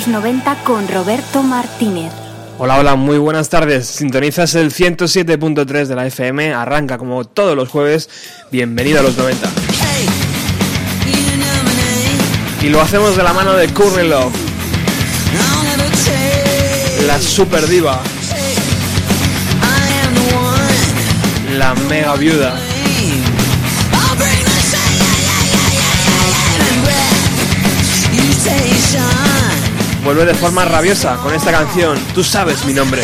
los 90 con Roberto Martínez. Hola, hola, muy buenas tardes. Sintonizas el 107.3 de la FM, arranca como todos los jueves. Bienvenido a los 90. Y lo hacemos de la mano de Courtney Love, la super diva, la mega viuda. Vuelve de forma rabiosa con esta canción, Tú sabes mi nombre.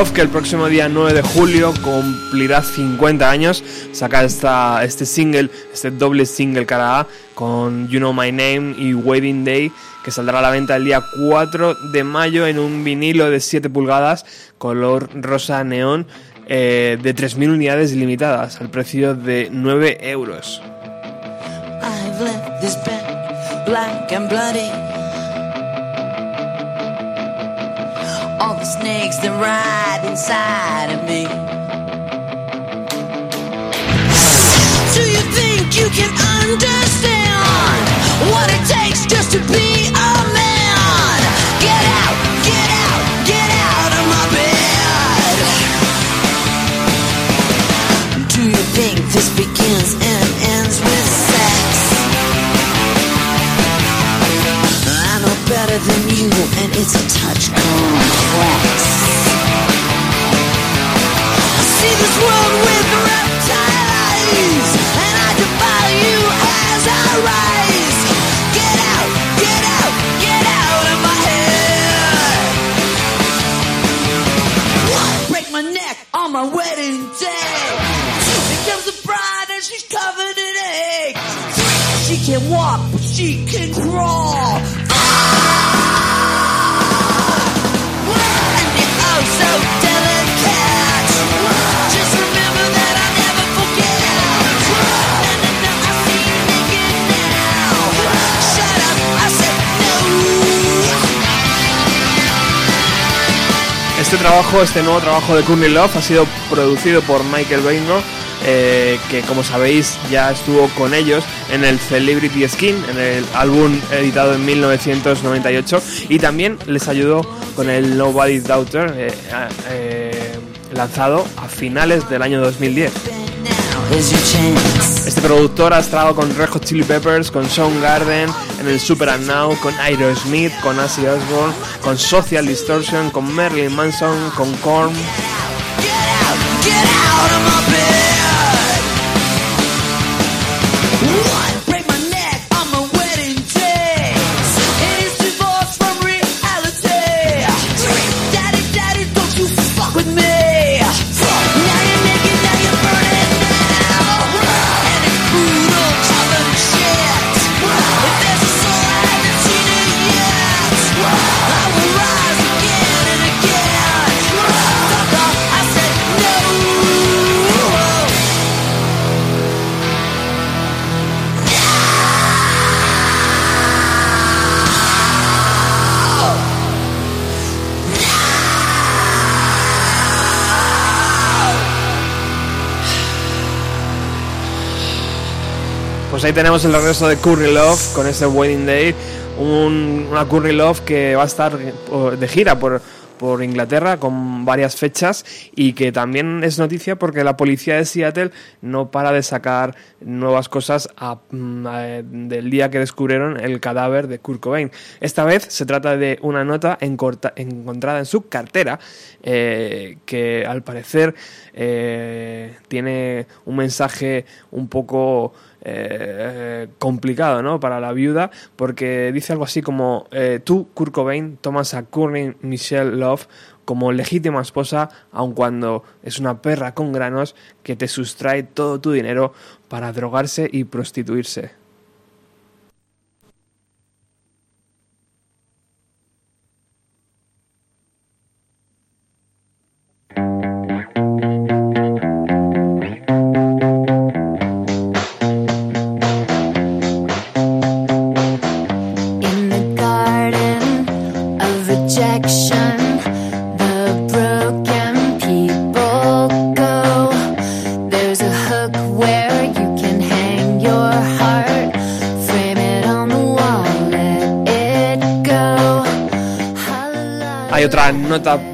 Que el próximo día 9 de julio cumplirá 50 años, saca esta, este single, este doble single cara A, con You Know My Name y Wedding Day, que saldrá a la venta el día 4 de mayo en un vinilo de 7 pulgadas, color rosa neón, eh, de 3.000 unidades limitadas, al precio de 9 euros. All the snakes that ride inside of me. Do you think you can understand what it takes just to be a man? Get out, get out, get out of my bed. Do you think this begins and ends with sex? I know better than you, and it's a wedding day. Here comes the bride and she's covered in eggs. She can walk, but she can crawl. And Este trabajo, este nuevo trabajo de Courtney Love ha sido producido por Michael Baingo, eh, que como sabéis ya estuvo con ellos en el Celebrity Skin, en el álbum editado en 1998, y también les ayudó con el Nobody's Daughter, eh, eh, lanzado a finales del año 2010. Now is your chance. Este productor ha estado con Red Hot Chili Peppers, con Soundgarden, en el Super and Now, con Aerosmith, con Ozzy Osbourne, con Social Distortion, con Marilyn Manson, con Korn. Pues ahí tenemos el regreso de Curry Love con este Wedding Day. Un- una Curry Love que va a estar eh, de gira por, por Inglaterra con varias fechas y que también es noticia porque la policía de Seattle no para de sacar nuevas cosas mm, a- del día que descubrieron el cadáver de Kurt Cobain. Esta vez se trata de una nota encontrada en su cartera eh, que al parecer eh, tiene un mensaje un poco eh, complicado ¿no? para la viuda porque dice algo así como eh, tú Kurt Cobain tomas a Courtney Michelle Love como legítima esposa aun cuando es una perra con granos que te sustrae todo tu dinero para drogarse y prostituirse.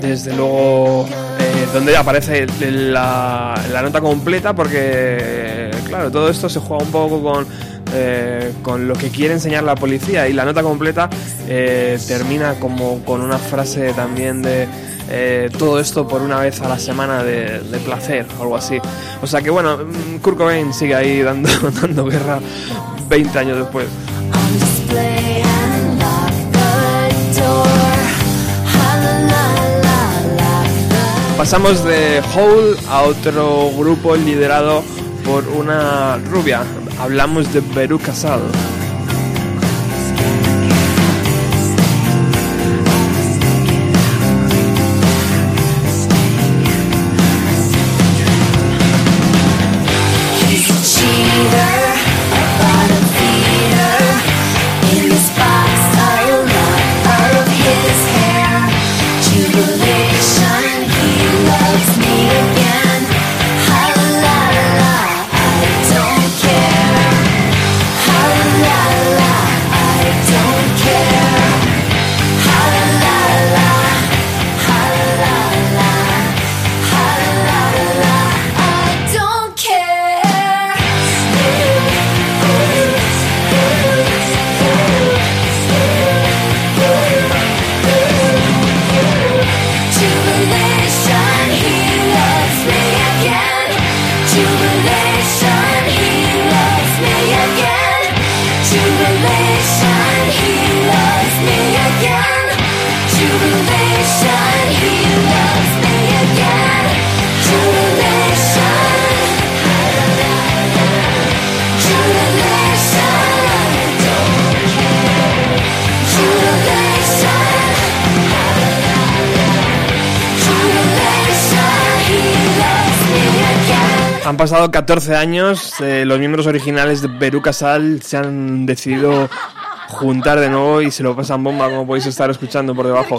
Desde luego, eh, donde aparece la, nota completa porque, claro, todo esto se juega un poco con, eh, con lo que quiere enseñar la policía y la nota completa eh, termina como con una frase también de eh, todo esto por una vez a la semana de, placer algo así. O sea que bueno, mm, Kurt Cobain sigue ahí dando, dando guerra 20 años después. Pasamos de Hole a otro grupo liderado por una rubia. Hablamos de Beru Casal. 14 años, eh, los miembros originales de Perú Casal se han decidido juntar de nuevo y se lo pasan bomba como podéis estar escuchando por debajo.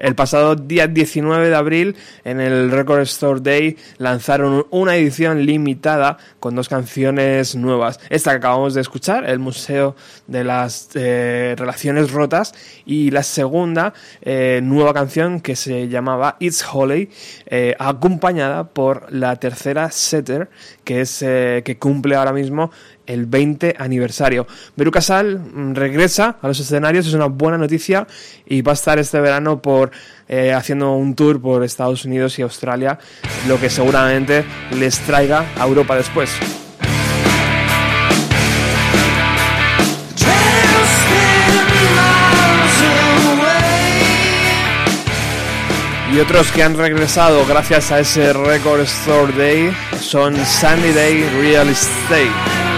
El pasado día 19 de abril, en el Record Store Day, lanzaron una edición limitada con dos canciones nuevas. Esta que acabamos de escuchar, El Museo de las eh, Relaciones Rotas, y la segunda eh, nueva canción que se llamaba It's Holy, eh, acompañada por la tercera Setter, que es que cumple ahora mismo el 20 aniversario. Beru Casal mm, regresa a los escenarios, es una buena noticia y va a estar este verano por eh, haciendo un tour por Estados Unidos y Australia, lo que seguramente les traiga a Europa después. Y otros que han regresado gracias a ese Record Store Day son Sunny Day Real Estate.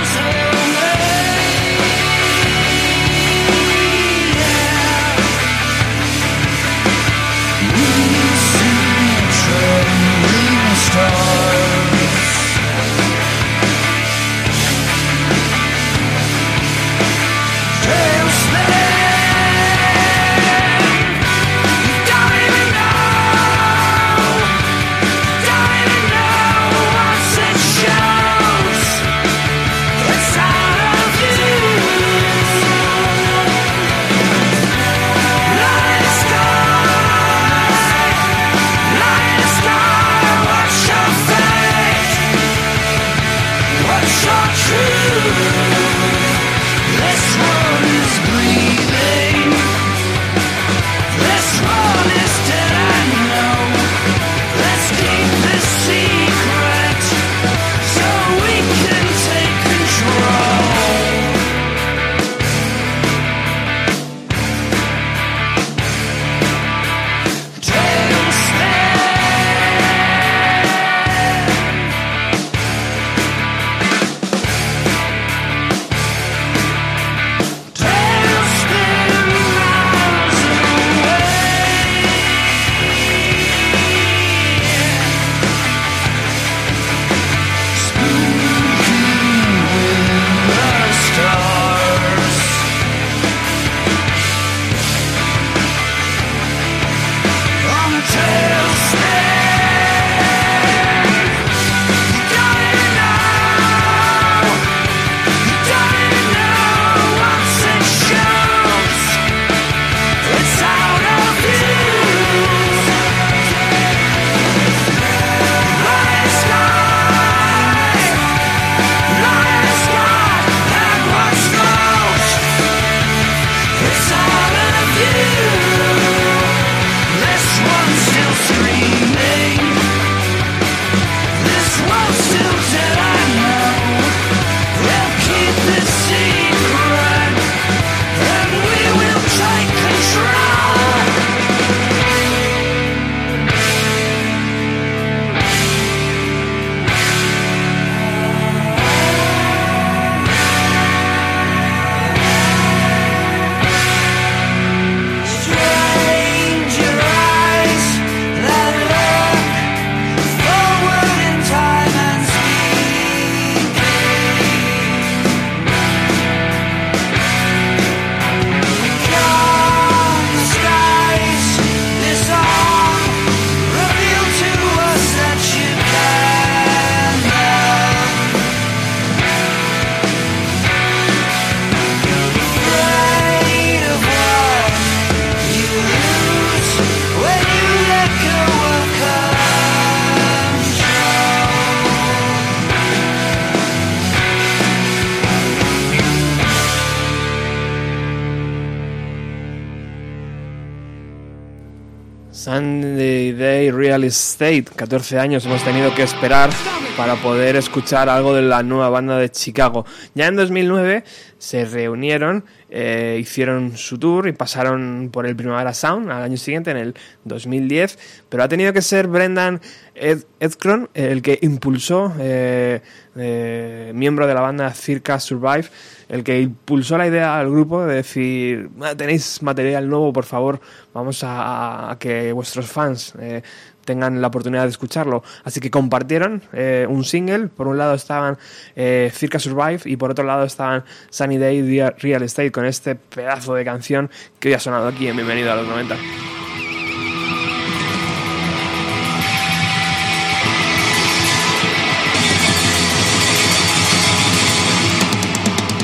Sunday Day Real Estate. 14 años hemos tenido que esperar para poder escuchar algo de la nueva banda de Chicago. Ya en 2009 se reunieron, eh, hicieron su tour y pasaron por el Primavera Sound al año siguiente, en el 2010. Pero ha tenido que ser Brendan Ed Edcron el que impulsó, eh, eh, miembro de la banda Circa Survive, el que impulsó la idea al grupo de decir, "Ah, tenéis material nuevo, por favor, vamos a, que vuestros fans eh, tengan la oportunidad de escucharlo. Así que compartieron eh, un single. Por un lado estaban eh, Circa Survive y por otro lado estaban Sunny Day Real Estate con este pedazo de canción que hoy ha sonado aquí en Bienvenido a los 90.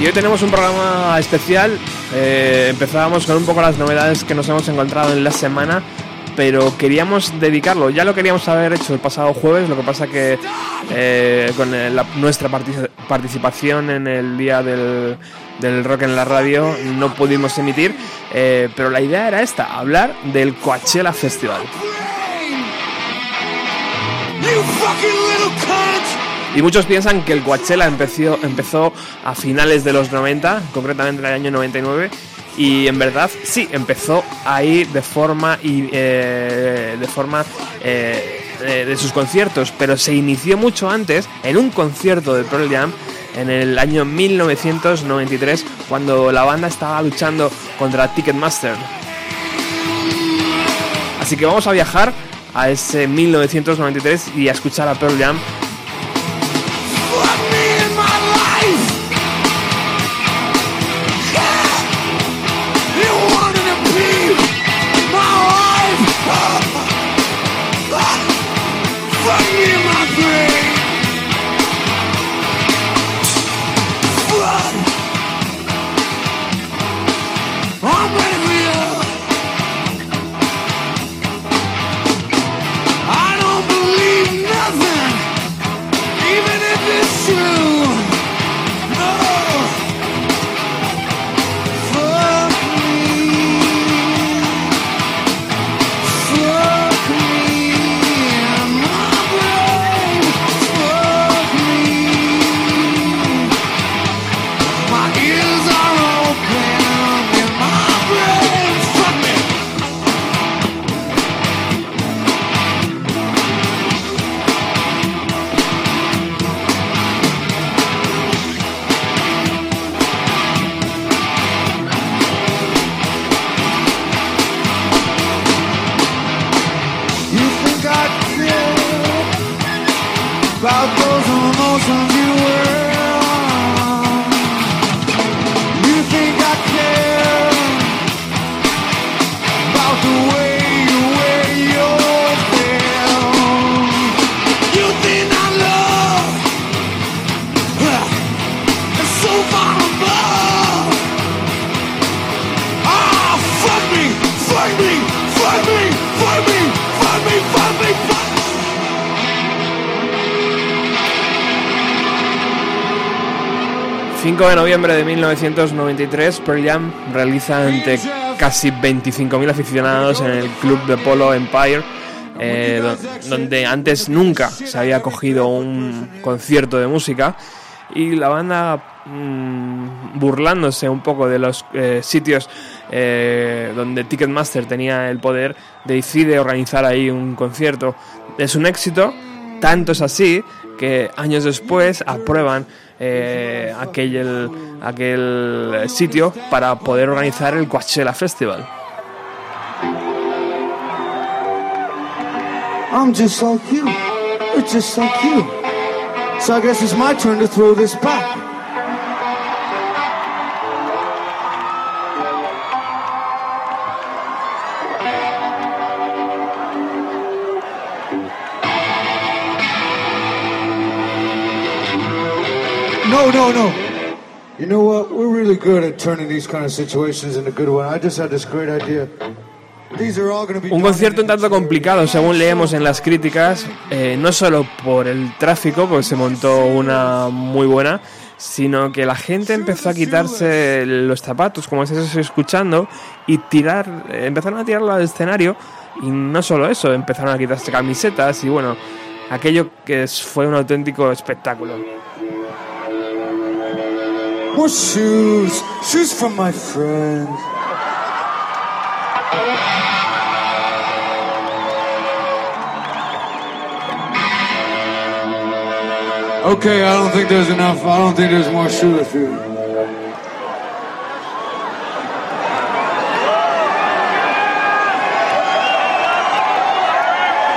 Y hoy tenemos un programa especial. Eh, empezábamos con un poco las novedades que nos hemos encontrado en la semana, pero queríamos dedicarlo. Ya lo queríamos haber hecho el pasado jueves, lo que pasa que eh, con nuestra partic- participación en el día del, del rock en la radio no pudimos emitir, eh, pero la idea era esta, hablar del Coachella Festival. You fucking little cunt! Y muchos piensan que el Coachella empezó, empezó a finales de los 90, concretamente en el año 99, y en verdad sí, empezó ahí de forma, y, eh, de, forma eh, de, de sus conciertos, pero se inició mucho antes en un concierto de Pearl Jam en el año 1993, cuando la banda estaba luchando contra Ticketmaster. Así que vamos a viajar a ese 1993 y a escuchar a Pearl Jam noviembre de 1993, Pearl Jam realiza ante casi 25.000 aficionados en el club de polo Empire, eh, do- donde antes nunca se había cogido un concierto de música. Y la banda, mm, burlándose un poco de los eh, sitios eh, donde Ticketmaster tenía el poder, decide organizar ahí un concierto. Es un éxito, tanto es así que años después aprueban eh, aquel, aquel sitio para poder organizar el Coachella Festival. I'm just like you. It's just like you. So I guess it's my turn to throw this back. No, no, no. You know what? We're really good at turning these kind of situations into good ones. I just had this great idea. These are all going to be Un concierto un tanto complicado, según leemos en las críticas, eh, no solo por el tráfico, porque se montó una muy buena, sino que la gente empezó a quitarse los zapatos, como estáis escuchando, y tirar, empezaron a tirarlo al escenario, y no solo eso, empezaron a quitarse camisetas, y bueno, aquello que fue un auténtico espectáculo. More shoes. Shoes from my friend. Okay, I don't think there's enough. I don't think there's more shoes feed.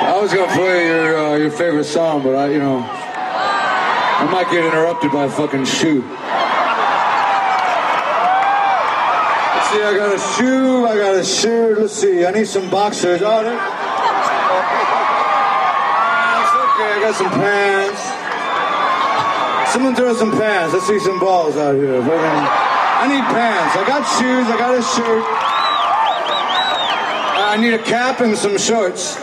That was was gonna play your uh, your favorite song, but I, you know, I might get interrupted by a fucking shoe. See, I got a shoe, I got a shirt. Let's see, I need some boxers. Oh, there- okay, I got some pants. Someone throw some pants. Let's see some balls out here. Um, I need pants. I got shoes. I got a shirt. I need a cap and some shorts.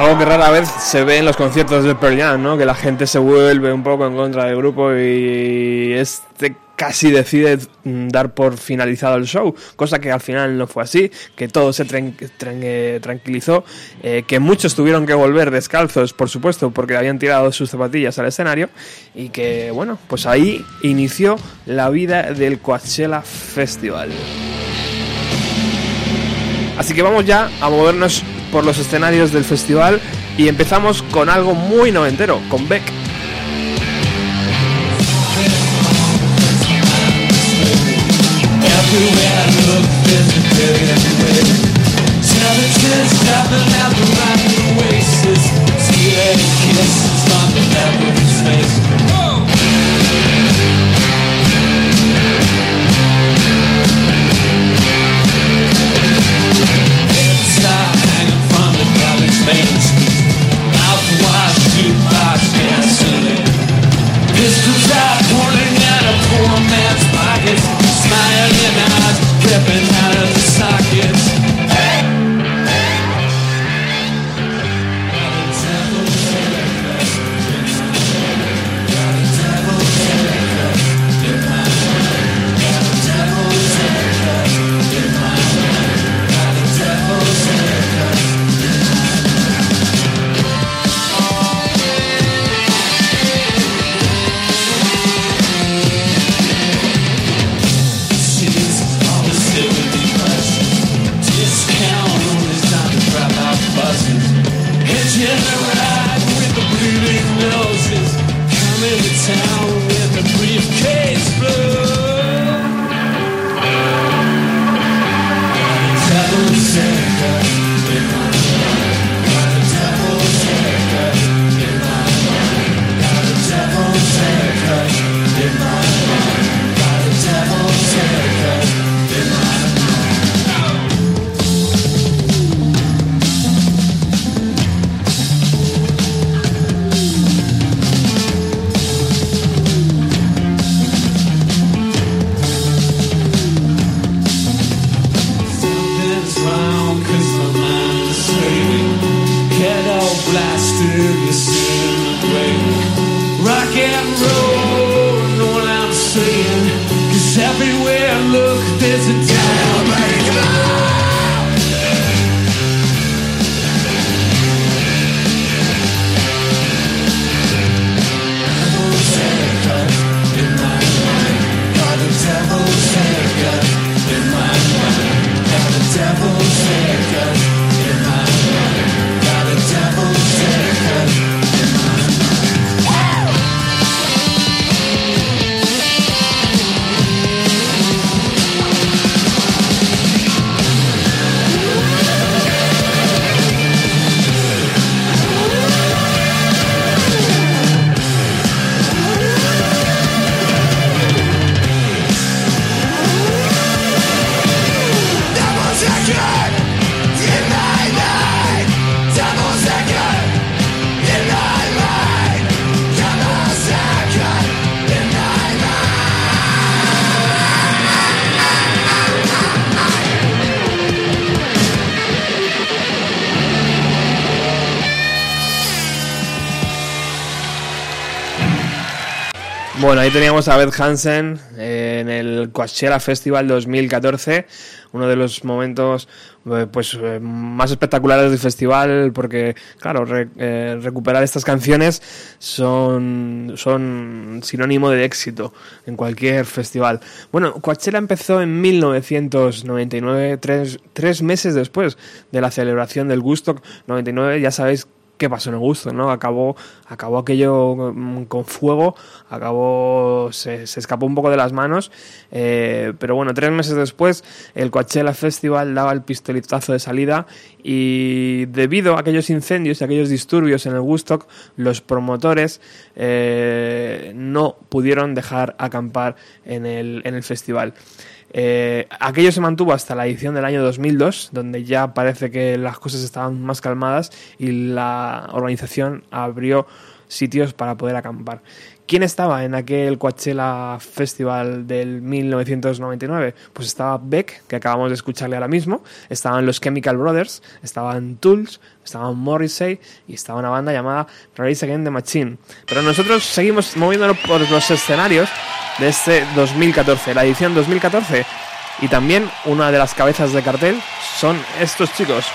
Algo que rara vez se ve en los conciertos de Pearl Jam, ¿no? Que la gente se vuelve un poco en contra del grupo y este casi decide mm, dar por finalizado el show, cosa que al final no fue así, que todo se tran- tran- tranquilizó, eh, que muchos tuvieron que volver descalzos, por supuesto, porque habían tirado sus zapatillas al escenario y que, bueno, pues ahí inició la vida del Coachella Festival. Así que vamos ya a movernos por los escenarios del festival y empezamos con algo muy noventero, con Beck. At a teníamos a Beth Hansen en el Coachella Festival 2014, uno de los momentos eh, pues eh, más espectaculares del festival porque claro, eh, recuperar estas canciones son son sinónimo de éxito en cualquier festival. Bueno, Coachella empezó en 1999, tres, tres meses después de la celebración del Gusto 99, ya sabéis qué pasó en el gusto, ¿no? Acabó, acabó aquello mm, con fuego, acabó, se, se escapó un poco de las manos, eh, pero bueno, tres meses después el Coachella Festival daba el pistoletazo de salida y debido a aquellos incendios y aquellos disturbios en el Woodstock, los promotores eh, no pudieron dejar acampar en el, en el festival. Eh, aquello se mantuvo hasta la edición del año 2002, donde ya parece que las cosas estaban más calmadas y la organización abrió sitios para poder acampar. ¿Quién estaba en aquel Coachella Festival del 1999? Pues estaba Beck, que acabamos de escucharle ahora mismo, estaban los Chemical Brothers, estaban Tools, estaban Morrissey y estaba una banda llamada Rise Against the Machine. Pero nosotros seguimos moviéndonos por los escenarios de este 2014, la edición 2014. Y también una de las cabezas de cartel son estos chicos.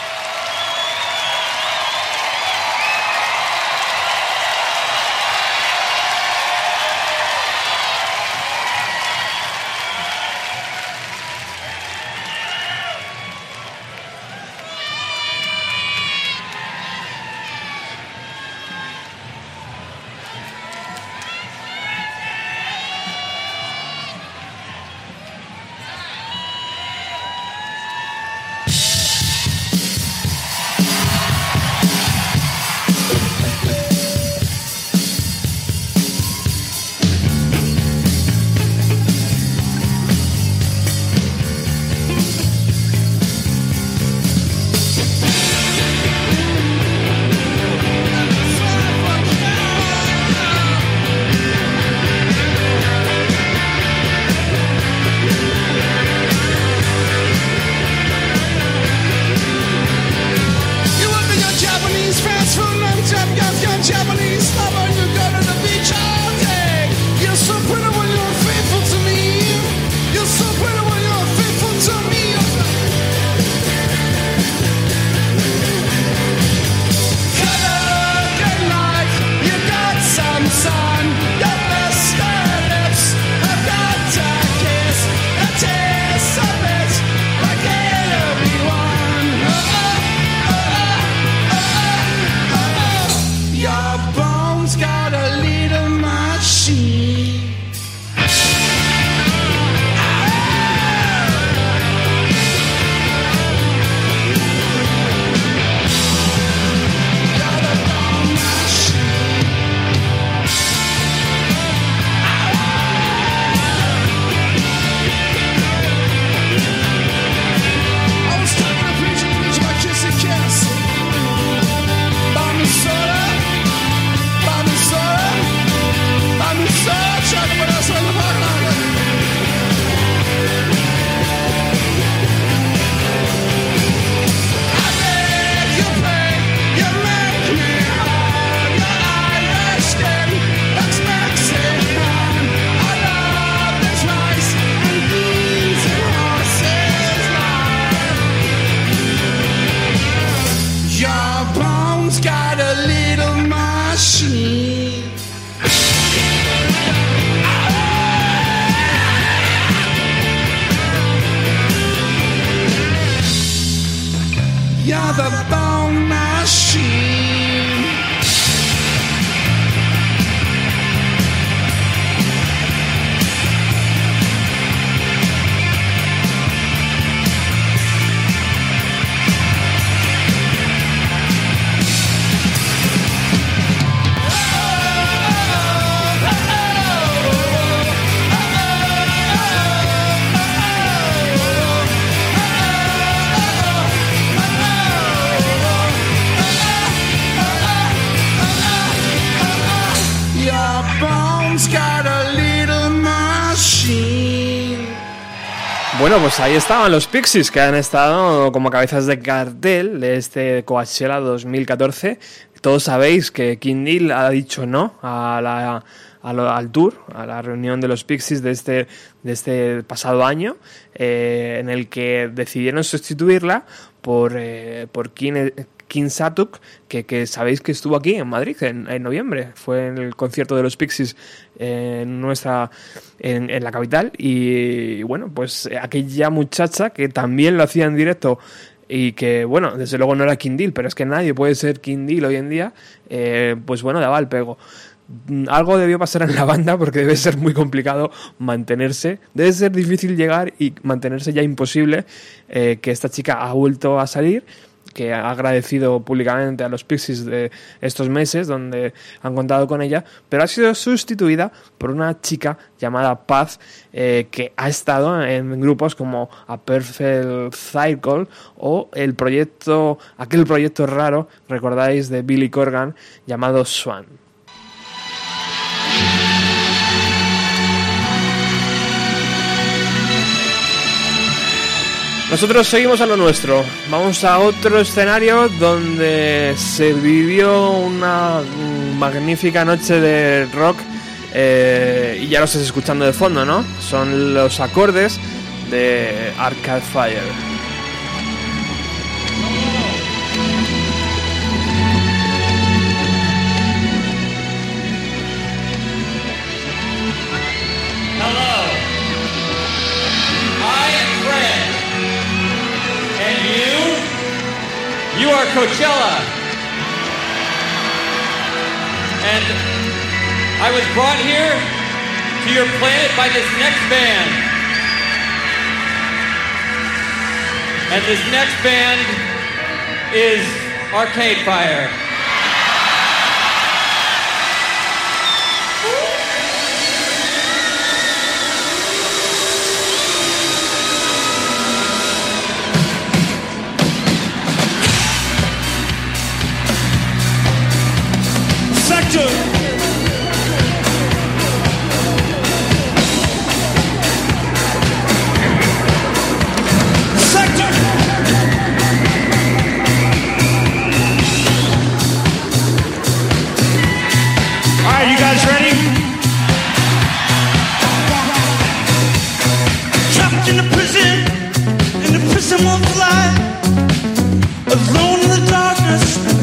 Pues ahí estaban los Pixies que han estado como cabezas de cartel de este Coachella 2014. Todos sabéis que King Neil ha dicho no a la, al tour, a la reunión de los Pixies de este, de este pasado año, eh, en el que decidieron sustituirla por, eh, por King Satuk, que, que sabéis que estuvo aquí en Madrid en, en noviembre. Fue en el concierto de los Pixies en nuestra en, en la capital y bueno pues aquella muchacha que también lo hacía en directo y que, bueno, desde luego no era King Deal, pero es que nadie puede ser King Deal hoy en día, eh, pues bueno, daba el pego. Mm, Algo debió pasar en la banda porque debe ser muy complicado mantenerse. Debe ser difícil llegar y mantenerse ya imposible eh, que esta chica ha vuelto a salir que ha agradecido públicamente a los Pixies de estos meses donde han contado con ella, pero ha sido sustituida por una chica llamada Paz eh, que ha estado en grupos como A Perfect Cycle o el proyecto, aquel proyecto raro, recordáis, de Billy Corgan llamado Swan. Nosotros seguimos a lo nuestro. Vamos a otro escenario donde se vivió una magnífica noche de rock eh, y ya lo estás escuchando de fondo, ¿no? Son los acordes de Arcade Fire. You are Coachella. And I was brought here to your planet by this next band. And this next band is Arcade Fire. Fly. Alone in the darkness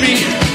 me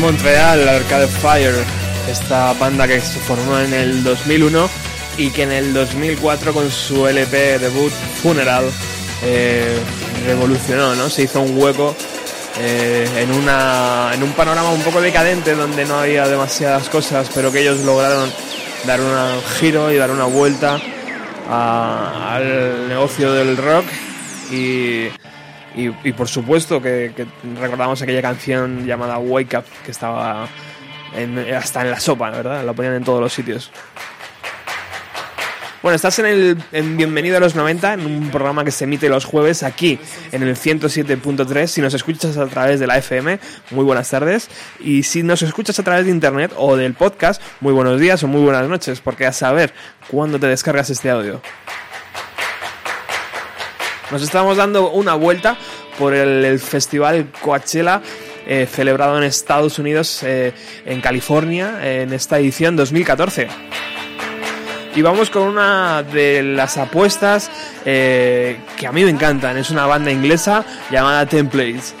Montreal, Arcade Fire, esta banda que se formó en el 2001 y que en el 2004 con su LP debut Funeral eh, revolucionó, ¿no? Se hizo un hueco eh, en, un panorama un poco decadente donde no había demasiadas cosas, pero que ellos lograron dar un giro y dar una vuelta al negocio del rock y, y, por supuesto que, que recordamos aquella canción llamada Wake Up que estaba en- hasta en la sopa, ¿verdad? La ponían en todos los sitios. Bueno, estás en el en Bienvenido a los 90, en un programa que se emite los jueves aquí en el 107.3. Si nos escuchas a través de la FM, muy buenas tardes. Y si nos escuchas a través de internet o del podcast, muy buenos días o muy buenas noches, porque a saber cuándo te descargas este audio. Nos estamos dando una vuelta por el, festival Coachella eh, celebrado en Estados Unidos, eh, en California, en esta edición 2014. Y vamos con una de las apuestas eh, que a mí me encantan. Es una banda inglesa llamada Templates.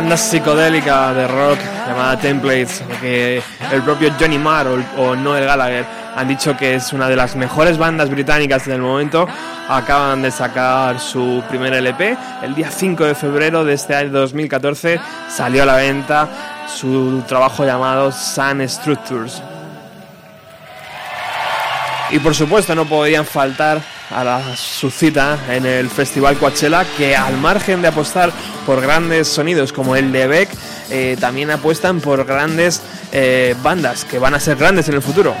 Banda psicodélica de rock llamada Templates, que el propio Johnny Marr o, o Noel Gallagher han dicho que es una de las mejores bandas británicas del momento. Acaban de sacar su primer LP. El día 5 de febrero de este año 2014 salió a la venta su trabajo llamado Sun Structures. Y por supuesto no podían faltar a la, su cita en el Festival Coachella, que al margen de apostar por grandes sonidos como el de Beck, eh, también apuestan por grandes eh, bandas que van a ser grandes en el futuro.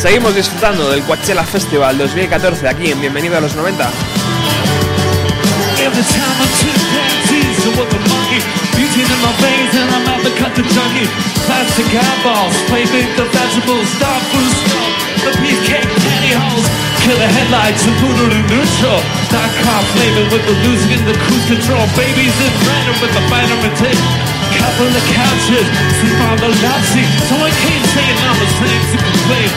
Seguimos disfrutando del Coachella Festival 2014 aquí en Bienvenido a los 90. Junkie. Plastic eyeballs, play big the vegetables, dog food stuff, the beefcake pantyhose. Killer headlights and poodle in neutral. Dark car flaming with the losing in the cruise control. Babies in random with the vitamin T. Couple of couches, sleep on the love seat. Someone came saying I'm the same to complain.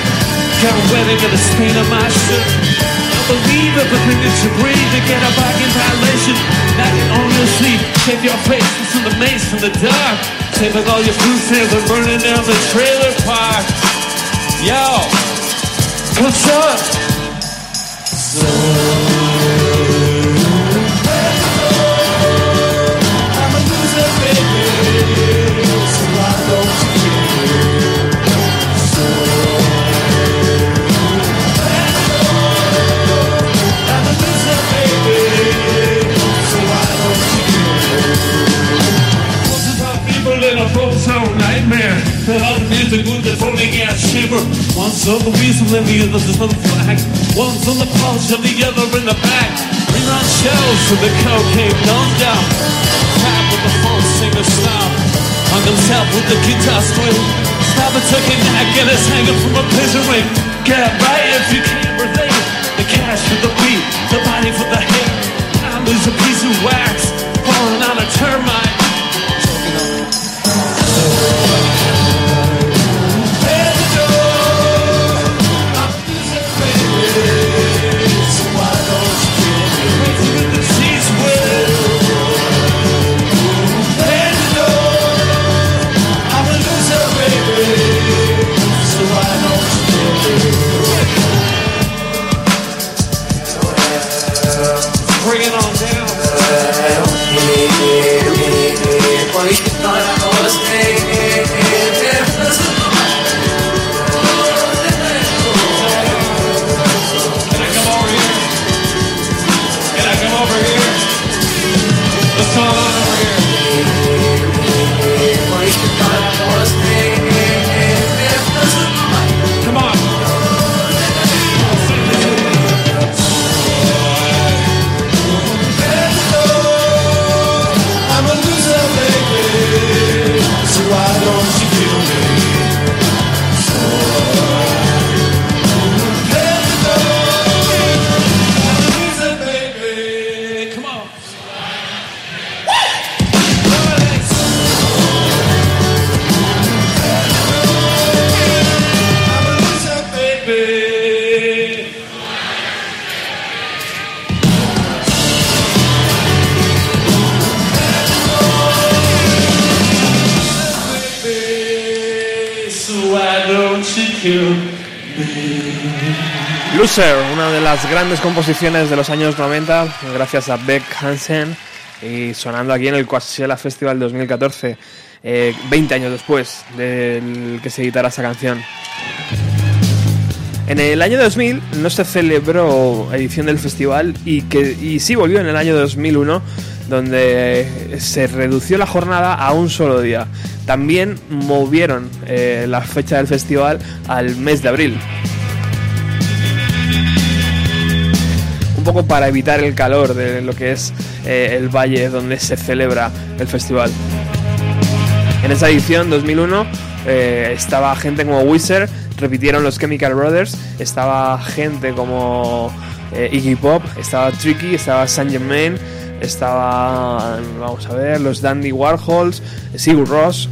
Got a wedding and a stain on my shirt believe everything that you breathe to get a back in violation. Now you on your sleep, shave your face into the mace in the dark. Saving all your food stamps and burning down the trailer park. Yo, what's up? I'm out music with the phoning ass shiver. One One's on the weasel and the other's on the flag. One's on the pulse and the other in the back. Rerun shows with the cocaine dumped down. Crap with the phone singer style. Hung himself with the guitar string. Stop and took a neck and it's hanging from a pigeon wing. Get right if you can't relate. The cash for the beat, the body for the hit. Time is a piece of wax Loser, una de las grandes composiciones de los años 90, gracias a Beck Hansen, y sonando aquí en el Coachella Festival 2014, eh, 20 años después del que se editara esa canción. En el año 2000 no se celebró edición del festival y, que, y sí volvió en el año 2001, donde se redució la jornada a un solo día. También movieron eh, la fecha del festival al mes de abril. Poco para evitar el calor de lo que es eh, el valle donde se celebra el festival. En esa edición 2001 eh, estaba gente como Wizard, repitieron los Chemical Brothers, estaba gente como eh, Iggy Pop, estaba Tricky, estaba Saint Germain, estaba, vamos a ver, los Dandy Warhols, Sigur Ross.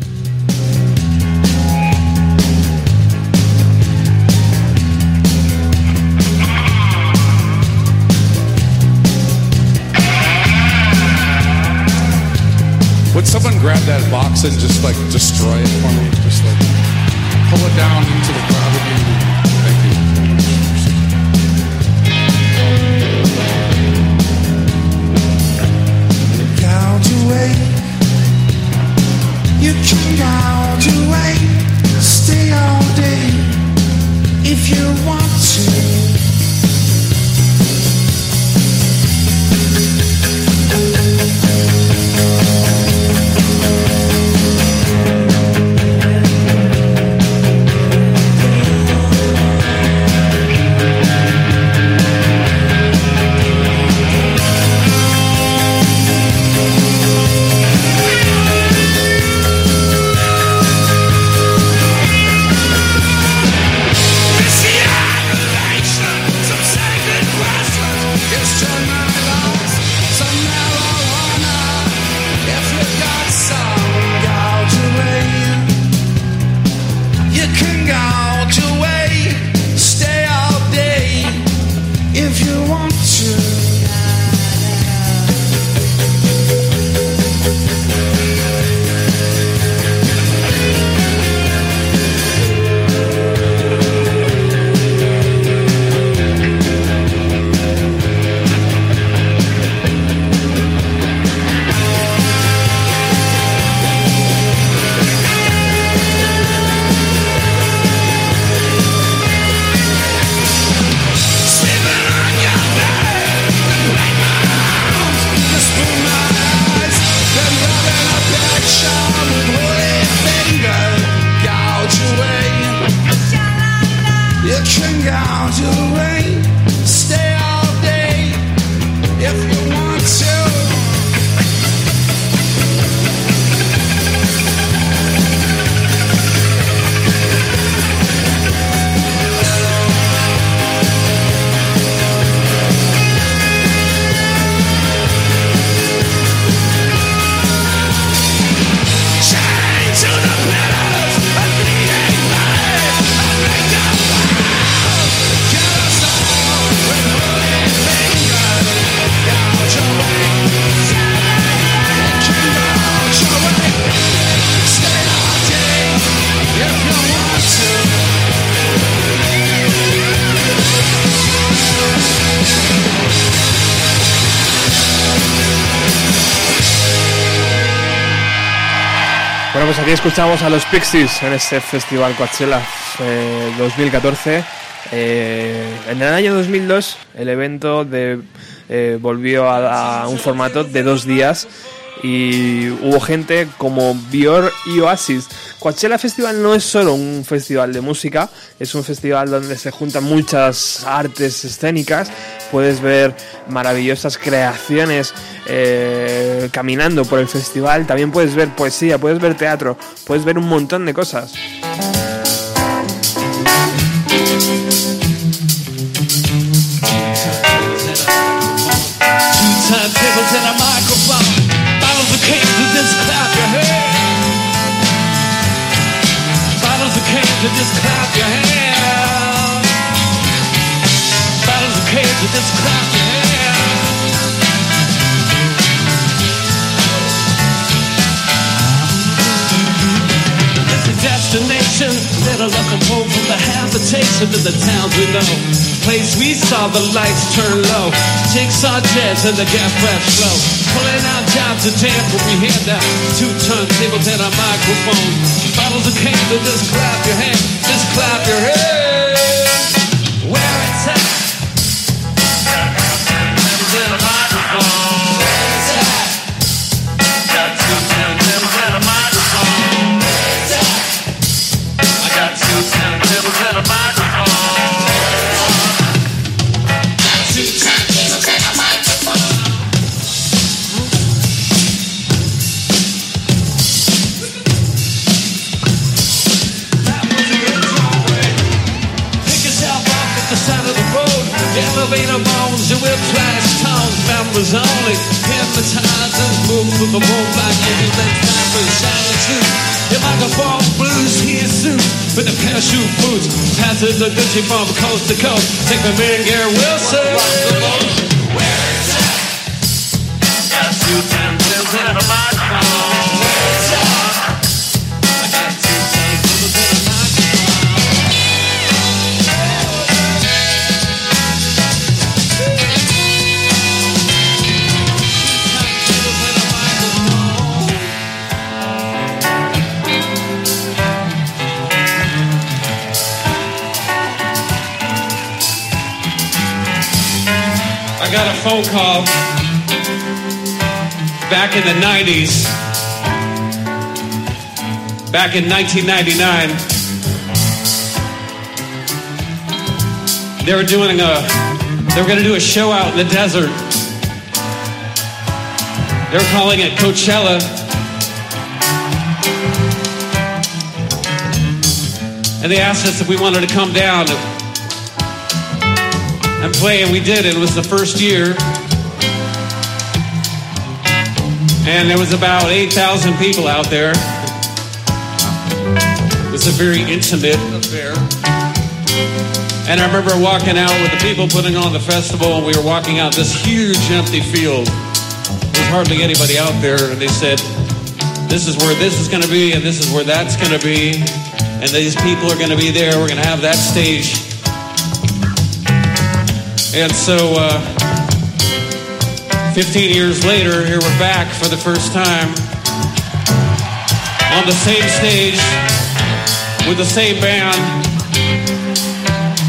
Grab that box and just like destroy it for me? Just like pull it down into the crowd again. Thank you. You can count away. Stay all day if you want If you want to escuchamos a los Pixies en este festival Coachella eh, 2014. Eh, en el año 2002 el evento de, eh, volvió a, a un formato de dos días y hubo gente como Bior y Oasis. Coachella Festival no es solo un festival de música, es un festival donde se juntan muchas artes escénicas. Puedes ver maravillosas creaciones eh, caminando por el festival. También puedes ver poesía, puedes ver teatro, puedes ver un montón de cosas. To just clap your hands. Bottles of cans to just clap your hands. It's a destination, little locomotive from the habitation of the towns we know. Place we saw the lights turn low. Jigsaw jets and the gas flash flow. Pulling out jobs to jam what we hand out. Two turntables and a microphone. Bottles of cans just clap your hands. Just clap your hands. Where it's at. The Gucci from coast to coast. Take the man Gary 80s, back in 1999, they were doing a, they were going to do a show out in the desert. They were calling it Coachella. And they asked us if we wanted to come down and play, and we did. It was the first year. And there was about 8,000 people out there. It was a very intimate affair. And I remember walking out with the people putting on the festival, and we were walking out this huge empty field. There's hardly anybody out there, and they said, This is where this is going to be, and this is where that's going to be, and these people are going to be there. We're going to have that stage. And so, uh, 15 years later, here we're back for the first time on the same stage with the same band.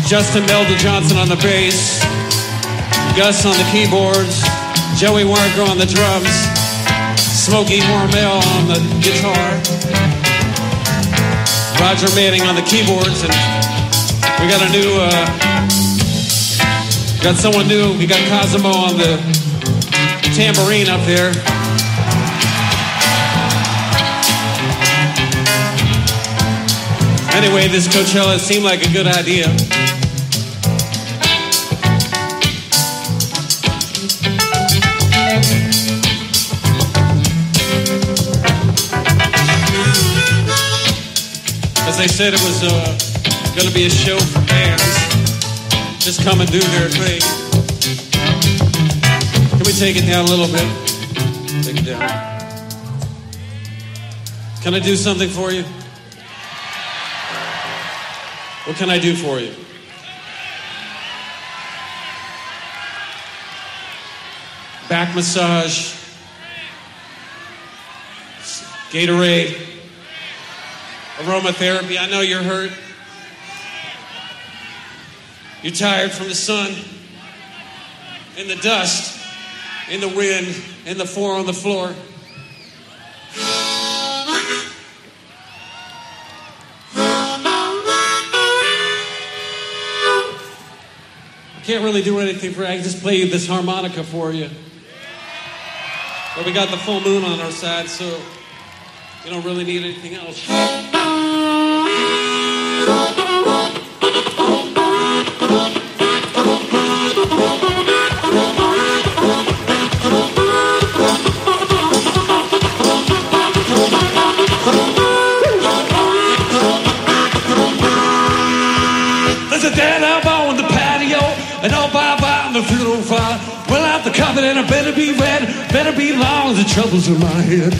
Justin Melda Johnson on the bass, Gus on the keyboards, Joey Warner on the drums, Smokey Hormel on the guitar, Roger Manning on the keyboards, and we got a new, uh, got someone new. We got Cosimo on the tambourine up there. Anyway, this Coachella seemed like a good idea. As they said, it was uh, going to be a show for bands. Just come and do their thing. We take it down a little bit? Take it down. Can I do something for you? What can I do for you? Back massage, Gatorade, aromatherapy. I know you're hurt. You're tired from the sun, and the dust, in the wind, in the four on the floor. I can't really do anything for you. I can just play this harmonica for you. But we got the full moon on our side, so you don't really need anything else. Dead elbow on the patio, and all bye on the funeral fire. Well, out the coffin, and I better be red, better be long, the troubles in my head.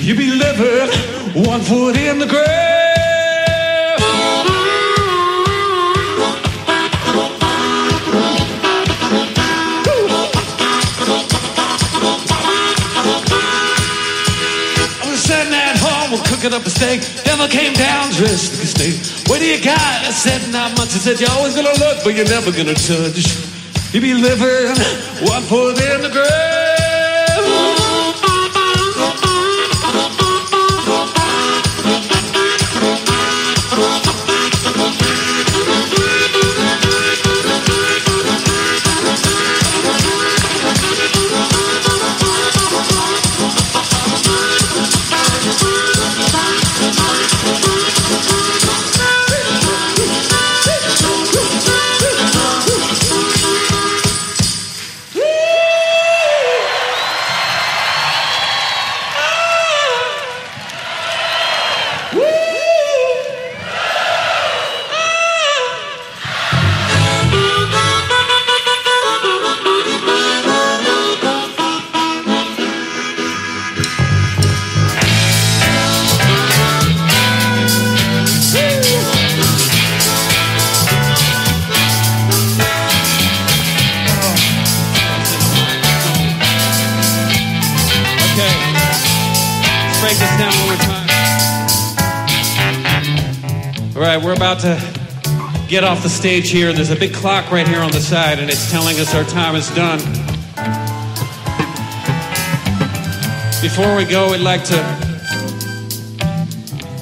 You be living one foot in the grave. Home, cooking up a steak. Devil came down dressed like a snake. What do you got? I said, not much. He said, you're always gonna look, but you're never gonna touch. You be living one foot in the grave. This down one more time. All right, we're about to get off the stage here. There's a big clock right here on the side, and it's telling us our time is done. Before we go, we'd like to.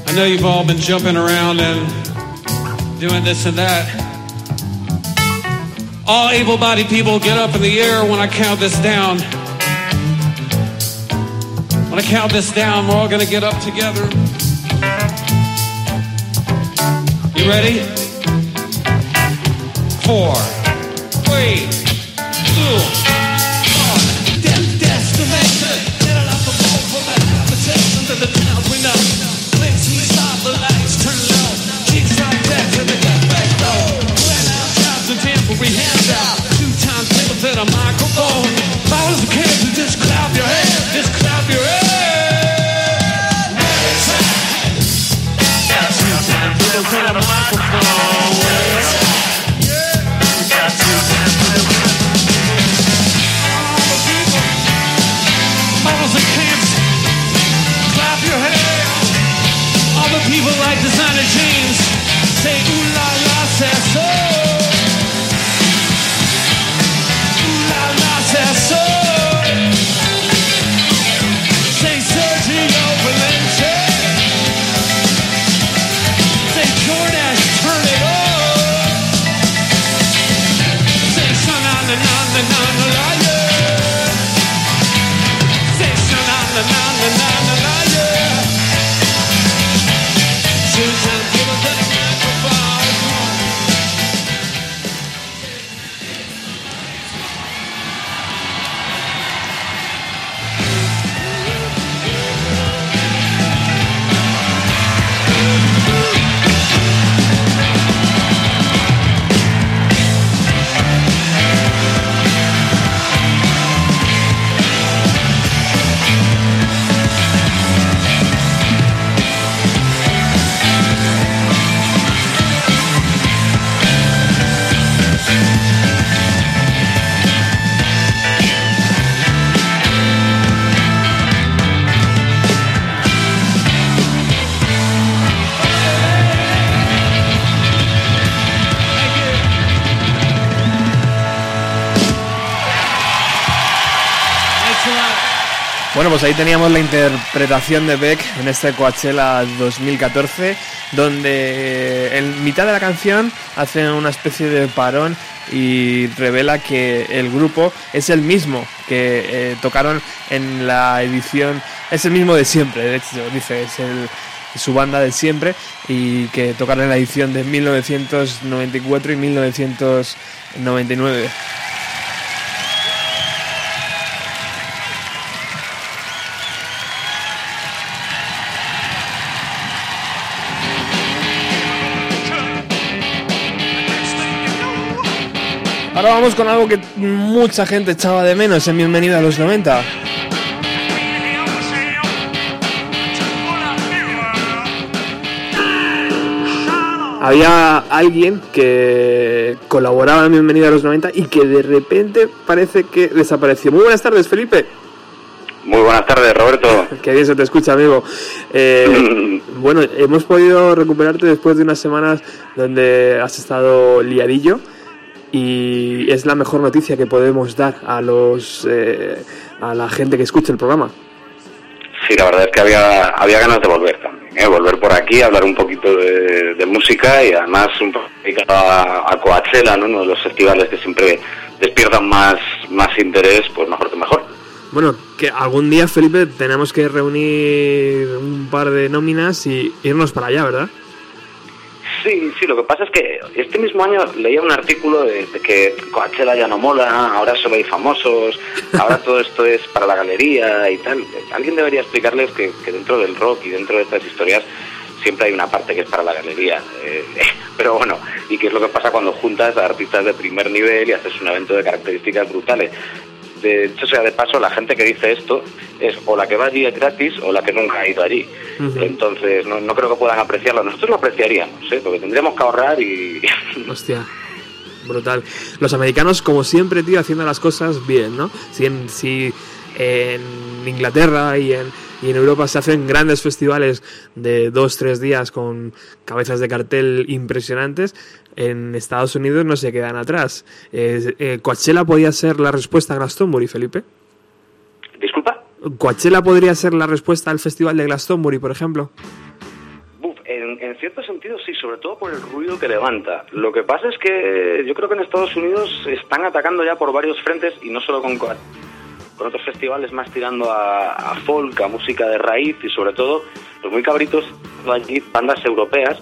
I know you've all been jumping around and doing this and that. All able bodied people get up in the air when I count this down. When I count this down, we're all gonna get up together. You ready? Four, three, two, pues ahí teníamos la interpretación de Beck en este Coachella 2014, donde en mitad de la canción hace una especie de parón y revela que el grupo es el mismo que eh, tocaron en la edición, es el mismo de siempre, de hecho, dice, es el, su banda de siempre y que tocaron en la edición de 1994 y 1999. Ahora vamos con algo que mucha gente echaba de menos en Bienvenido a los 90. Había alguien que colaboraba en Bienvenido a los 90 y que de repente parece que desapareció. Muy buenas tardes, Felipe. Muy buenas tardes, Roberto. Qué bien se te escucha, amigo. Eh, bueno, hemos podido recuperarte después de unas semanas donde has estado liadillo y es la mejor noticia que podemos dar a los eh, a la gente que escucha el programa. Sí, la verdad es que había, había ganas de volver también, ¿eh? volver por aquí, hablar un poquito de, de música y además un poco dedicado a, a Coachella, ¿no? uno de los festivales que siempre despiertan más, más interés, pues mejor que mejor. Bueno, que algún día, Felipe, tenemos que reunir un par de nóminas y irnos para allá, ¿verdad? Sí, sí, lo que pasa es que este mismo año leía un artículo de, que Coachella ya no mola, ahora solo hay famosos, ahora todo esto es para la galería y tal. Alguien debería explicarles que, que dentro del rock y dentro de estas historias siempre hay una parte que es para la galería. eh, pero bueno, y qué es lo que pasa cuando juntas a artistas de primer nivel y haces un evento de características brutales. De hecho, sea de paso, la gente que dice esto es o la que va allí es gratis o la que nunca ha ido allí. Entonces, no, no creo que puedan apreciarlo. Nosotros lo apreciaríamos, ¿eh? porque tendríamos que ahorrar y... Hostia, brutal. Los americanos, como siempre, tío, haciendo las cosas bien, ¿no? Si en, si en Inglaterra y en, y en Europa se hacen grandes festivales de dos, tres días con cabezas de cartel impresionantes, en Estados Unidos no se quedan atrás. Eh, eh, ¿Coachella podía ser la respuesta a Glastonbury, Felipe? Disculpa. ¿Coachella podría ser la respuesta al festival de Glastonbury, por ejemplo? Buf, en, en cierto sentido sí, sobre todo por el ruido que levanta. Lo que pasa es que yo creo que en Estados Unidos están atacando ya por varios frentes y no solo con, co- con otros festivales más tirando a, a folk, a música de raíz y sobre todo los muy cabritos bandas europeas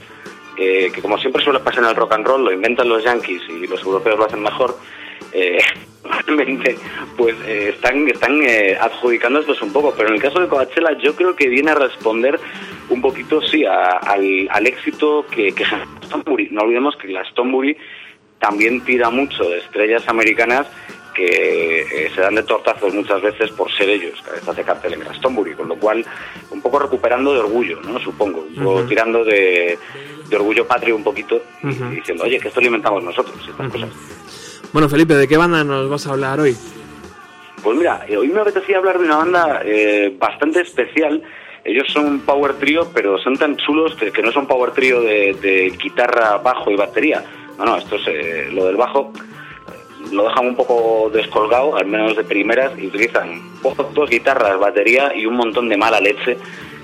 que como siempre suele pasar en el rock and roll lo inventan los yankees y los europeos lo hacen mejor. Eh, realmente pues eh, están están eh, adjudicando esto un poco pero en el caso de Coachella yo creo que viene a responder un poquito sí a- al, al éxito que, que Glastonbury no olvidemos que Glastonbury también tira mucho de estrellas americanas que eh, se dan de tortazos muchas veces por ser ellos cabezas de cartel en Glastonbury con lo cual un poco recuperando de orgullo no supongo un poco Ujú. tirando de, de orgullo patrio un poquito y- Ujú. y diciendo oye que esto lo inventamos nosotros estas cosas Bueno, Felipe, ¿de qué banda nos vas a hablar hoy? Pues mira, eh, hoy me apetecía hablar de una banda eh, bastante especial. Ellos son un power trio, pero son tan chulos que, que no son power trio de, de guitarra, bajo y batería. No, no, esto es eh, lo del bajo. Lo dejan un poco descolgado, al menos de primeras, y utilizan voz, dos guitarras, batería y un montón de mala leche.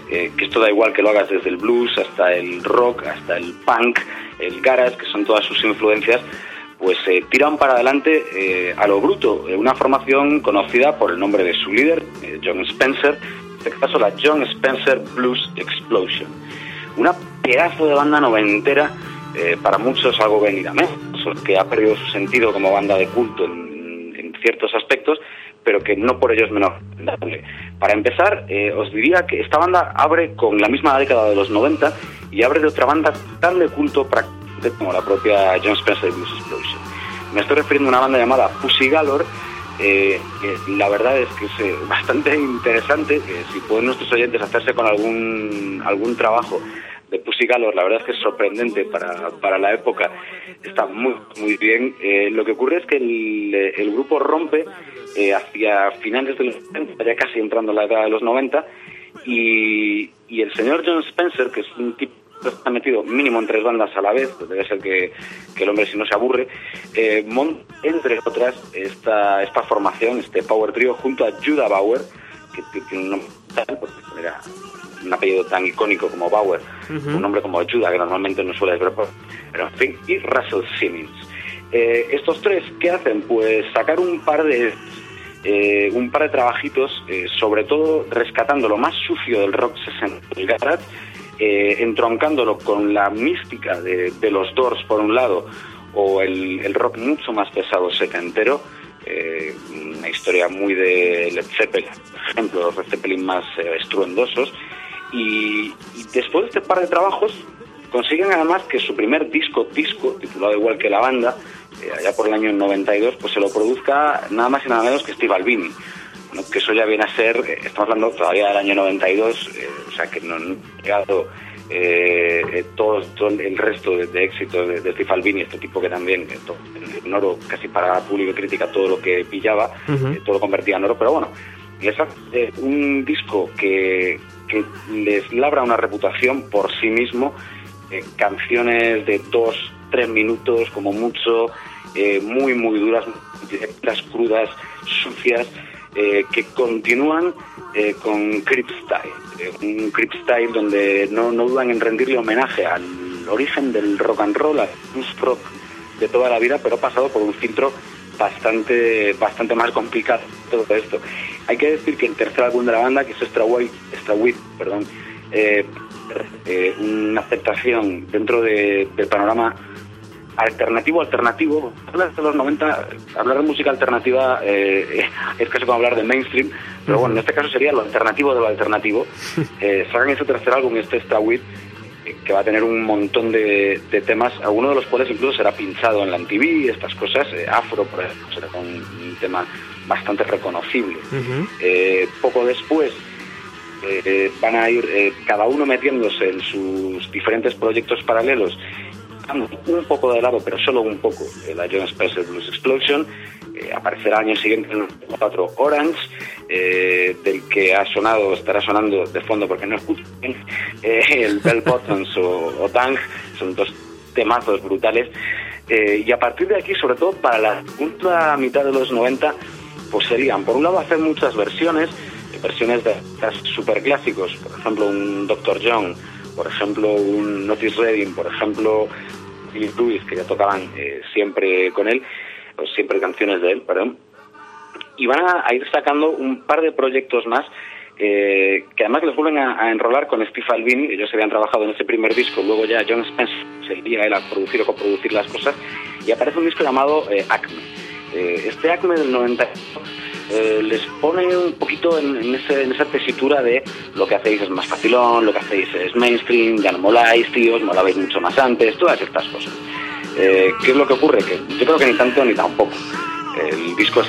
eh, que esto da igual que lo hagas desde el blues hasta el rock, hasta el punk, el garage, que son todas sus influencias pues eh, tiran para adelante eh, a lo bruto, eh, una formación conocida por el nombre de su líder, John Spencer, en este caso la John Spencer Blues Explosion. Una pedazo de banda noventera, para muchos algo venida menos, que ha perdido su sentido como banda de culto en, ciertos aspectos, pero que no por ello es recomendable. Para empezar, eh, os diría que esta banda abre con la misma década de los 90 y abre de otra banda tan de culto prácticamente como la propia John Spencer Blues Explosion. Me estoy refiriendo a una banda llamada Pussy Galore, eh, la verdad es que es eh, bastante interesante. si pueden nuestros oyentes hacerse con algún, algún trabajo de Pussy Galore, la verdad es que es sorprendente para, para la época. Está muy, muy bien. Eh, lo que ocurre es que el, grupo rompe eh, hacia finales de los 90, ya casi entrando en la década de los 90, y, y el señor John Spencer, que es un tipo está metido mínimo en tres bandas a la vez, pues debe ser que, que el hombre si no se aburre, eh, monta, entre otras, esta, esta formación, este Power Trio, junto a Judah Bauer, que tiene un nombre tal, porque era un apellido tan icónico como Bauer, un nombre como Judah, que normalmente no suele ver, pero en fin, y Russell Simmons. Eh, estos tres, ¿qué hacen? Pues sacar un par de eh, un par de trabajitos, eh, sobre todo rescatando lo más sucio del rock 60 del garage, eh, entroncándolo con la mística de, de los Doors por un lado, o el, el rock mucho más pesado setentero, eh, una historia muy de Led Zeppelin, por ejemplo, los Led Zeppelin más eh, estruendosos, y, y después de este par de trabajos consiguen además que su primer disco, disco, titulado igual que la banda, eh, allá por el año 92, pues se lo produzca nada más y nada menos que Steve Albini. ¿no? Que eso ya viene a ser, eh, estamos hablando todavía del año 92, eh, o sea que no no ha llegado eh, todo, todo el resto de, de éxitos de, de Steve Albini, este tipo que también eh, to- en oro casi para público y crítica todo lo que pillaba, todo lo convertía en oro, pero bueno, hace eh, un disco que, que les labra una reputación por sí mismo, eh, canciones de dos, tres minutos como mucho, eh, muy, muy duras, directas, crudas, sucias, eh, que continúan con Crip Style, un Crip Style donde no, no dudan en rendirle homenaje al origen del rock and roll, al rock de toda la vida, pero pasado por un filtro bastante bastante más complicado todo esto. Hay que decir que el tercer álbum de la banda, que es Extra White, Extra White, perdón, eh, eh, una aceptación dentro de- del panorama alternativo alternativo hablar de los 90 hablar de música alternativa eh, es casi como hablar de mainstream pero bueno en este caso sería lo alternativo de lo alternativo eh, sacan ese tercer álbum este Extra White que va a tener un montón de, de temas, alguno de los cuales incluso será pinchado en la MTV, estas cosas, eh, Afro, por ejemplo, será un tema bastante reconocible. Eh, poco después eh, van a ir cada uno metiéndose en sus diferentes proyectos paralelos, un poco de lado, pero solo un poco, la John Spencer Blues Explosion. Aparecerá año siguiente en el 4 Orange, eh, del que ha sonado, estará sonando de fondo porque no escucho bien, eh, el Bell Bottoms o, Tang, son dos temazos brutales. Eh, y a partir de aquí, sobre todo para la segunda mitad de los 90, pues serían, por un lado, hacer muchas versiones, versiones de super clásicos, por ejemplo, un Dr. John, por ejemplo, un Notice Redding, por ejemplo, Lewis, que ya tocaban eh, siempre con él, o siempre canciones de él, perdón. Y van a, ir sacando un par de proyectos más eh, que además les vuelven a, enrolar con Steve Albini, ellos habían trabajado en ese primer disco, luego ya John Spencer seguiría él a producir o coproducir las cosas, y aparece un disco llamado eh, Acme. Eh, este Acme del 90 eh, les pone un poquito en, ese- en esa tesitura de lo que hacéis es más facilón, lo que hacéis es mainstream, ya no moláis, tíos, molabais mucho más antes, todas estas cosas. ¿Qué es lo que ocurre? Que yo creo que ni tanto ni tampoco. El disco es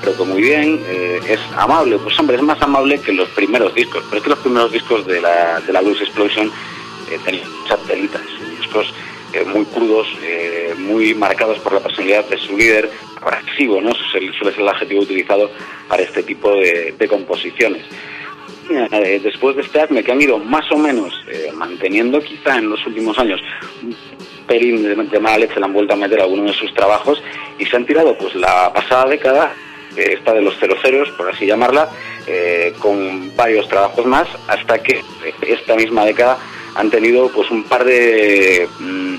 creo que muy bien, eh, es amable, pues hombre, es más amable que los primeros discos, pero es que los primeros discos de la, de la Blues Explosion eh, tenían muchas telitas, discos eh, muy crudos, muy marcados por la personalidad de su líder, abrasivo, ¿no? Suele, ser el adjetivo utilizado para este tipo de, composiciones. Después de este acme que han ido más o menos manteniendo quizá en los últimos años un pelín de, de mala leche le han vuelto a meter algunos de sus trabajos y se han tirado pues la pasada década eh, esta de los cero ceros por así llamarla eh, con varios trabajos más hasta que eh, esta misma década han tenido pues un par de, mm,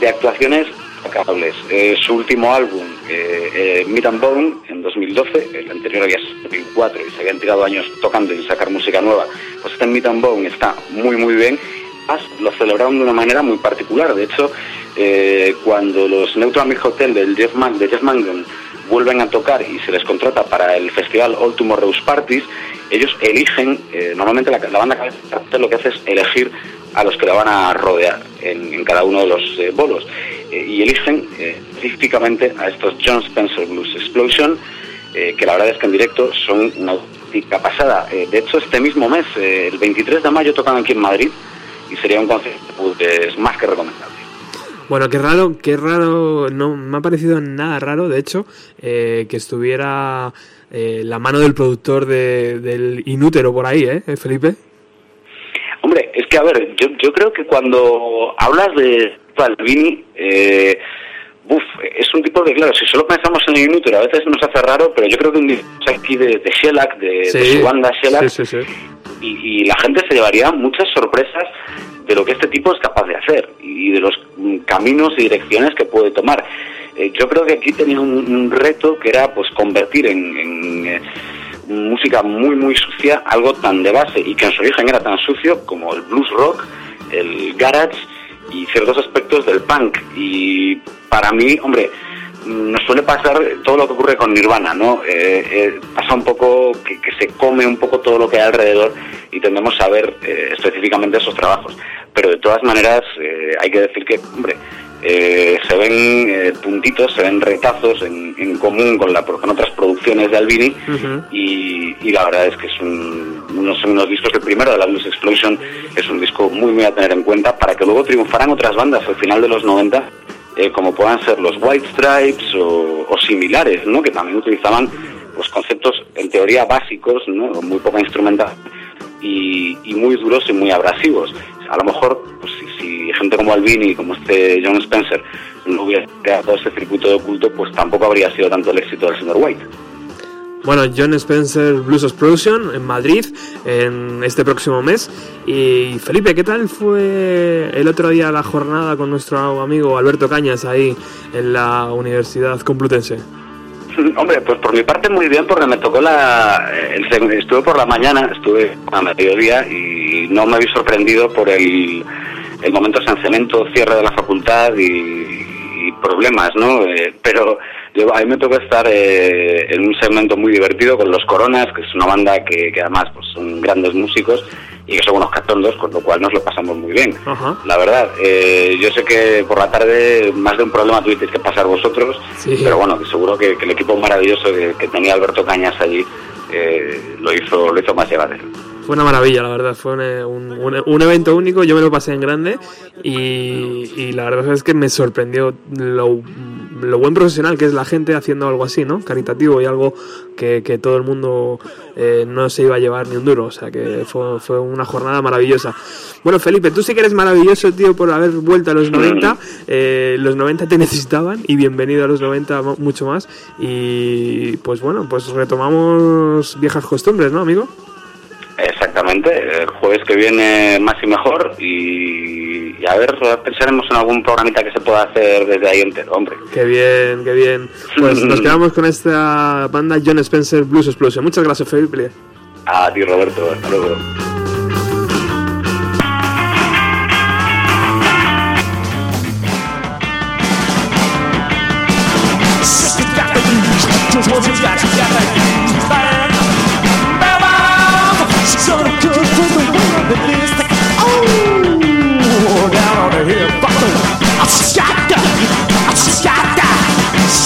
de actuaciones acabables. Eh, su último álbum, eh, Meat and Bone, en 2012, el anterior había sido en 2004 y se habían tirado años tocando y sacar música nueva, pues este Meat and Bone está muy muy bien. Lo celebraron de una manera muy particular. De hecho, eh, cuando los Neutral Hotel del Jeff, de Jeff Mangan vuelven a tocar y se les contrata para el festival All Tomorrow's Parties, ellos eligen, eh, normalmente la, la banda cabeza lo que hace es elegir a los que la van a rodear en, cada uno de los eh, bolos eh, y eligen específicamente a estos John Spencer Blues Explosion que la verdad es que en directo son una auténtica pasada. De hecho, este mismo mes, el 23 de mayo, tocan aquí en Madrid y sería un concierto pues, más que recomendable. Bueno, qué raro, qué raro, no me ha parecido nada raro, de hecho, eh, que estuviera eh, la mano del productor de- del Inútero por ahí, ¿eh, Felipe? Hombre, es que a ver, yo, yo creo que cuando hablas de Albini, eh, Uf, es un tipo de, claro, si solo pensamos en el inútil a veces nos hace raro, pero yo creo que un disco aquí de, de Shellac, de, su banda Shellac, Sí, sí, sí. y, y la gente se llevaría muchas sorpresas de lo que este tipo es capaz de hacer y de los caminos y direcciones que puede tomar. Eh, yo creo que aquí tenía un, reto que era pues convertir en, en, eh, música muy muy sucia algo tan de base y que en su origen era tan sucio como el blues rock, el garage y ciertos aspectos del punk y para mí, hombre, nos suele pasar todo lo que ocurre con Nirvana, ¿no? Eh, eh, pasa un poco que, que se come un poco todo lo que hay alrededor y tendemos a ver eh, específicamente esos trabajos. Pero de todas maneras eh, hay que decir que, hombre, eh, se ven eh, puntitos, se ven retazos en, en común con, la, con otras producciones de Albini y, y la verdad es que es un, unos, unos discos, el primero de la Blues Explosion es un disco muy muy a tener en cuenta para que luego triunfaran otras bandas al final de los 90 eh, como puedan ser los White Stripes o, o similares, ¿no? que también utilizaban pues conceptos en teoría básicos, ¿no? muy poca instrumental y, y muy duros y muy abrasivos. A lo mejor, pues, si, gente como Albini, como este John Spencer, no hubiera creado ese circuito de oculto, pues tampoco habría sido tanto el éxito del señor White. Bueno, John Spencer Blues Explosion en Madrid en este próximo mes. Y Felipe, ¿qué tal fue el otro día la jornada con nuestro amigo Alberto Cañas ahí en la Universidad Complutense? Hombre, pues por mi parte muy bien porque me tocó la... estuve por la mañana, estuve a mediodía y no me había sorprendido por el, el momento de cemento, cierre de la facultad y, y problemas, ¿no? Eh, pero yo, a mí me tocó estar eh, en un segmento muy divertido con Los Coronas, que es una banda que, que además pues, son grandes músicos y que son unos catondos, con lo cual nos lo pasamos muy bien. La verdad, eh, yo sé que por la tarde más de un problema tuvisteis que pasar vosotros, Sí. pero bueno, que seguro que, que el equipo maravilloso que, que tenía Alberto Cañas allí eh, lo hizo lo hizo más llevadero. Fue una maravilla, la verdad. Fue un, un- evento único. Yo me lo pasé en grande y, y la verdad es que me sorprendió lo, lo buen profesional que es la gente haciendo algo así, ¿no? Caritativo y algo que, que todo el mundo eh, no se iba a llevar ni un duro. O sea que fue, fue una jornada maravillosa. Bueno, Felipe, tú sí que eres maravilloso, tío, por haber vuelto a los 90. Eh, los 90 te necesitaban y bienvenido a los 90 mo- mucho más. Y pues bueno, pues retomamos viejas costumbres, ¿no, amigo? Exactamente, el jueves que viene más y mejor y, y a ver, pensaremos en algún programita que se pueda hacer desde ahí entero, hombre. Qué bien, qué bien. Pues nos quedamos con esta banda John Spencer Blues Explosion. Muchas gracias, Felipe. A ti Roberto, hasta luego.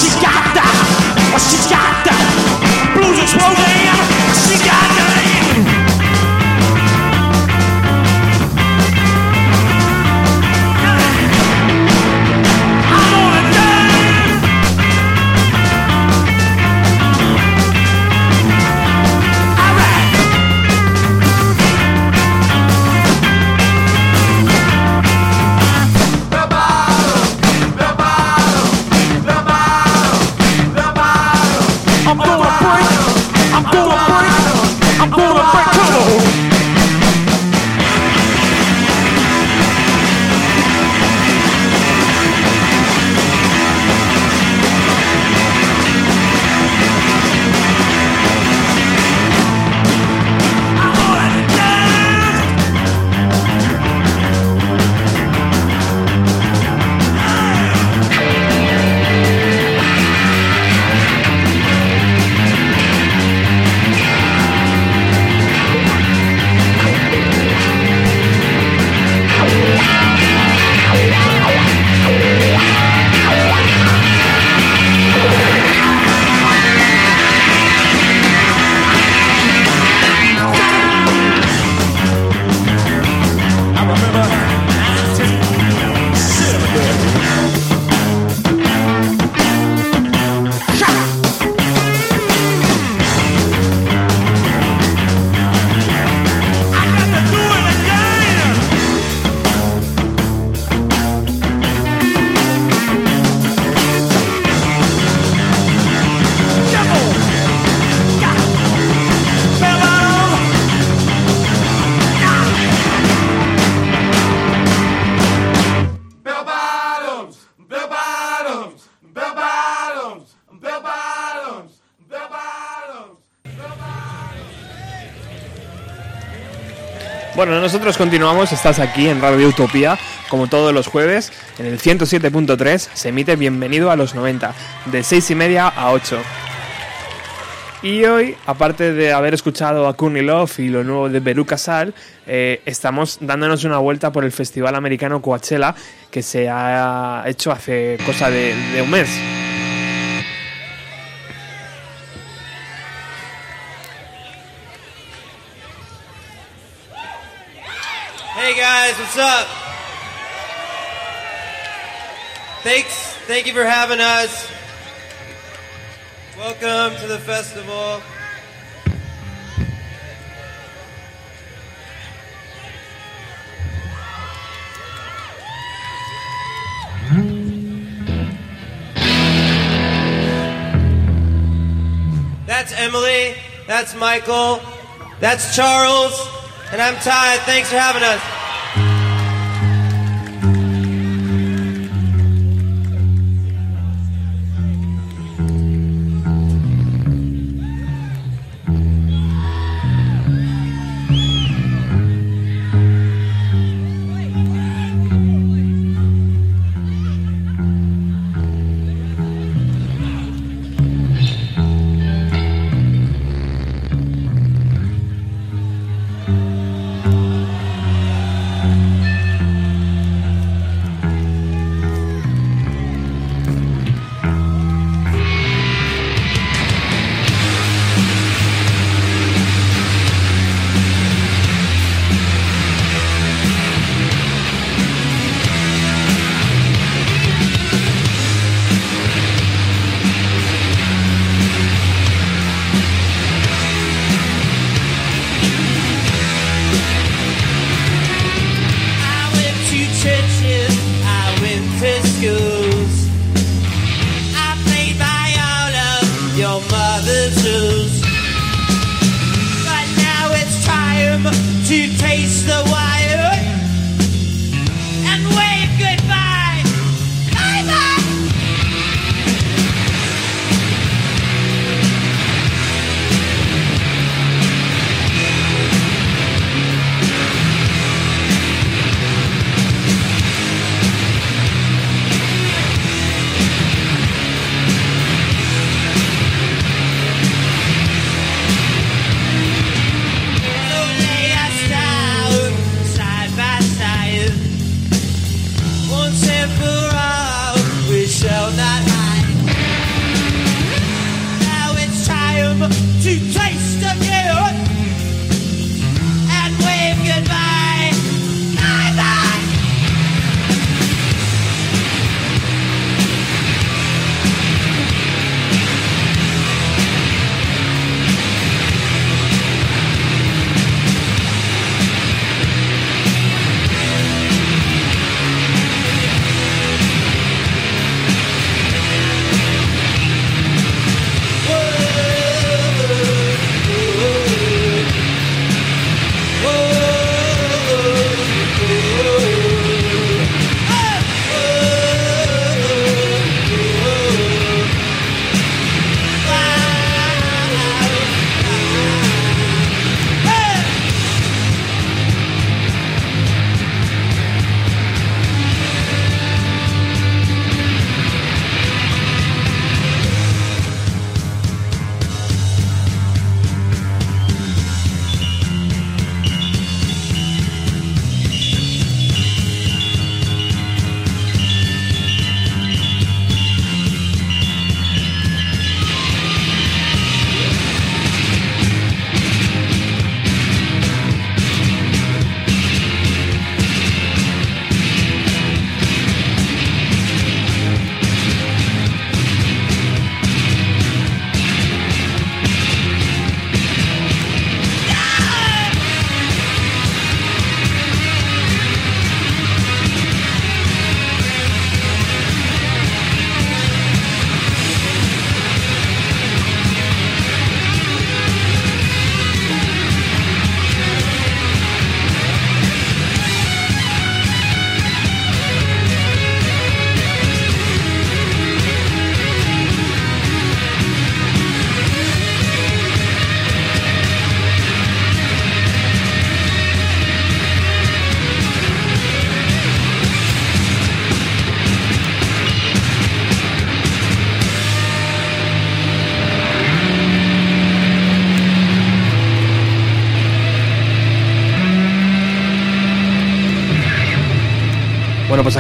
I'm Bueno, nosotros continuamos, estás aquí en Radio Utopía, como todos los jueves, en el 107.3 se emite Bienvenido a los 90, de 6 y media a 8. Y hoy, aparte de haber escuchado a Courtney Love y lo nuevo de Beru Casal, eh, estamos dándonos una vuelta por el festival americano Coachella que se ha hecho hace cosa de un mes. What's up? Thanks, thank you for having us. Welcome to the festival. That's Emily. That's Michael. That's Charles. And I'm Ty. Thanks for having us.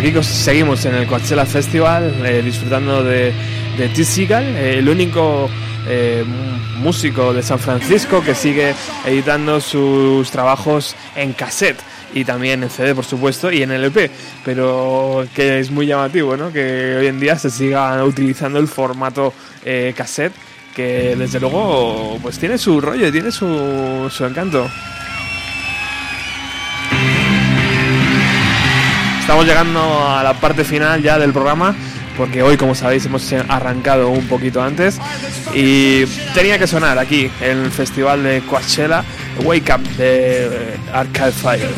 Aquí seguimos en el Coachella Festival eh, disfrutando de, de T. Seagal, eh, el único eh, músico de San Francisco que sigue editando sus trabajos en cassette y también en CD, por supuesto, y en LP, pero que es muy llamativo, ¿no? Que hoy en día se siga utilizando el formato eh, cassette, que desde luego pues tiene su rollo, tiene su, su encanto. Estamos llegando a la parte final ya del programa, porque hoy, como sabéis, hemos arrancado un poquito antes y tenía que sonar aquí el festival de Coachella, Wake Up de eh, Arcade Fire.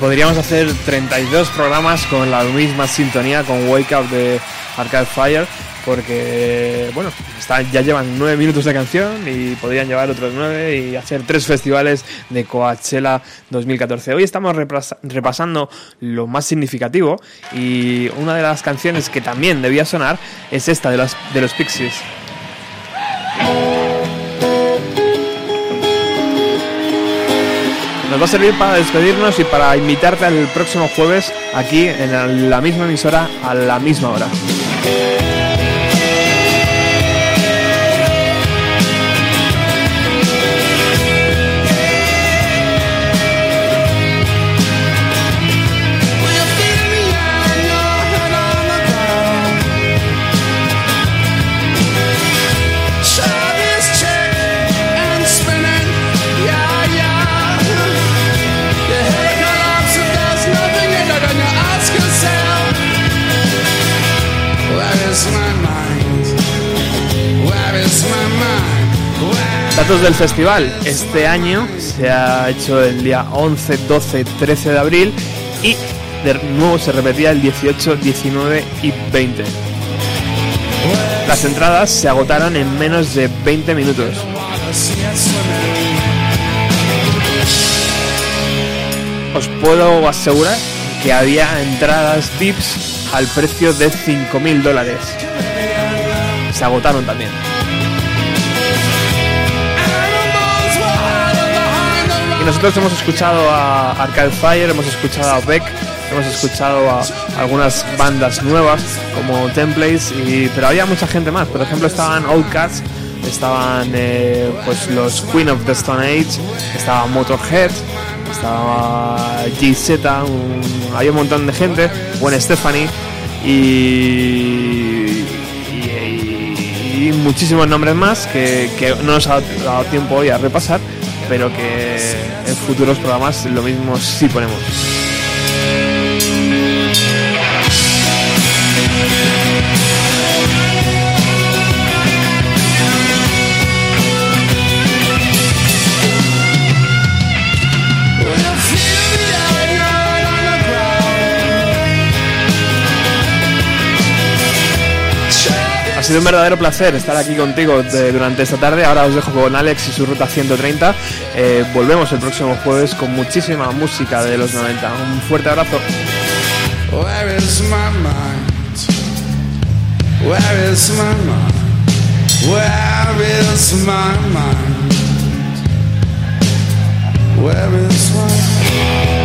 Podríamos hacer 32 programas con la misma sintonía, con Wake Up de Arcade Fire, porque, bueno, está- ya llevan 9 minutos de canción y podrían llevar otros 9 y hacer tres festivales de Coachella 2014. Hoy estamos repasando lo más significativo y una de las canciones que también debía sonar es esta de los, de los Pixies. Va a servir para despedirnos y para invitarte al próximo jueves aquí en la misma emisora a la misma hora. Datos del festival. Este año se ha hecho el día 11, 12, 13 de abril y de nuevo se repetía el 18, 19 y 20. Las entradas se agotaron en menos de 20 minutos. Os puedo asegurar que había entradas VIPs al precio de 5.000 dólares. Se agotaron también. Y nosotros hemos escuchado a Arcade Fire, hemos escuchado a Beck, hemos escuchado a algunas bandas nuevas como Templates, y, pero había mucha gente más. Por ejemplo, estaban Outcasts, estaban eh, pues los Queen of the Stone Age, estaba Motorhead, estaba GZ, había un montón de gente, Gwen Stephanie y, y- y muchísimos nombres más que, que no nos ha dado tiempo hoy a repasar, pero que en futuros programas lo mismo sí ponemos. Sido un verdadero placer estar aquí contigo de- durante esta tarde. Ahora os dejo con Alex y su ruta 130. Eh, volvemos el próximo jueves con muchísima música de los 90. Un fuerte abrazo. Where is my mind? Where is my mind? Where is my mind? Where is my